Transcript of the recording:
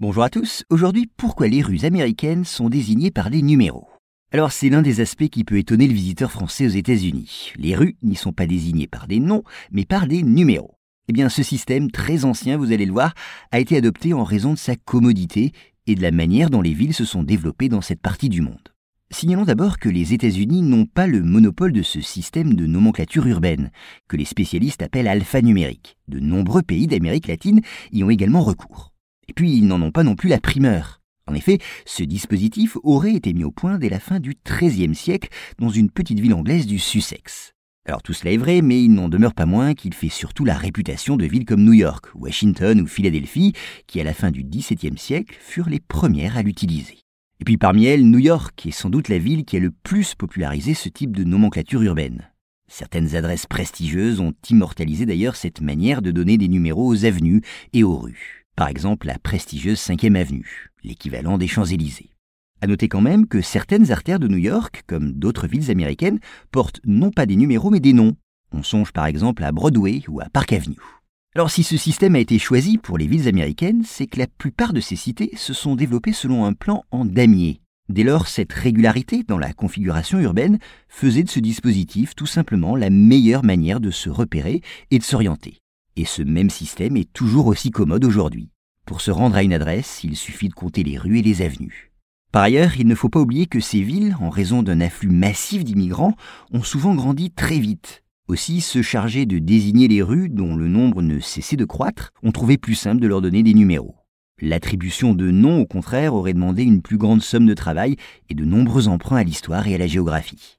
Bonjour à tous, aujourd'hui pourquoi les rues américaines sont désignées par des numéros? Alors c'est l'un des aspects qui peut étonner le visiteur français aux États-Unis. Les rues n'y sont pas désignées par des noms, mais par des numéros. Eh bien ce système très ancien, vous allez le voir, a été adopté en raison de sa commodité et de la manière dont les villes se sont développées dans cette partie du monde. Signalons d'abord que les États-Unis n'ont pas le monopole de ce système de nomenclature urbaine, que les spécialistes appellent alphanumérique. De nombreux pays d'Amérique latine y ont également recours. Et puis, ils n'en ont pas non plus la primeur. En effet, ce dispositif aurait été mis au point dès la fin du XIIIe siècle dans une petite ville anglaise du Sussex. Alors tout cela est vrai, mais il n'en demeure pas moins qu'il fait surtout la réputation de villes comme New York, Washington ou Philadelphie, qui à la fin du XVIIe siècle furent les premières à l'utiliser. Et puis parmi elles, New York est sans doute la ville qui a le plus popularisé ce type de nomenclature urbaine. Certaines adresses prestigieuses ont immortalisé d'ailleurs cette manière de donner des numéros aux avenues et aux rues. Par exemple, la prestigieuse 5e avenue, l'équivalent des Champs-Élysées. À noter quand même que certaines artères de New York, comme d'autres villes américaines, portent non pas des numéros mais des noms. On songe par exemple à Broadway ou à Park Avenue. Alors si ce système a été choisi pour les villes américaines, c'est que la plupart de ces cités se sont développées selon un plan en damier. Dès lors, cette régularité dans la configuration urbaine faisait de ce dispositif tout simplement la meilleure manière de se repérer et de s'orienter. Et ce même système est toujours aussi commode aujourd'hui. Pour se rendre à une adresse, il suffit de compter les rues et les avenues. Par ailleurs, il ne faut pas oublier que ces villes, en raison d'un afflux massif d'immigrants, ont souvent grandi très vite. Aussi, se charger de désigner les rues dont le nombre ne cessait de croître, ont trouvé plus simple de leur donner des numéros. L'attribution de noms, au contraire, aurait demandé une plus grande somme de travail et de nombreux emprunts à l'histoire et à la géographie.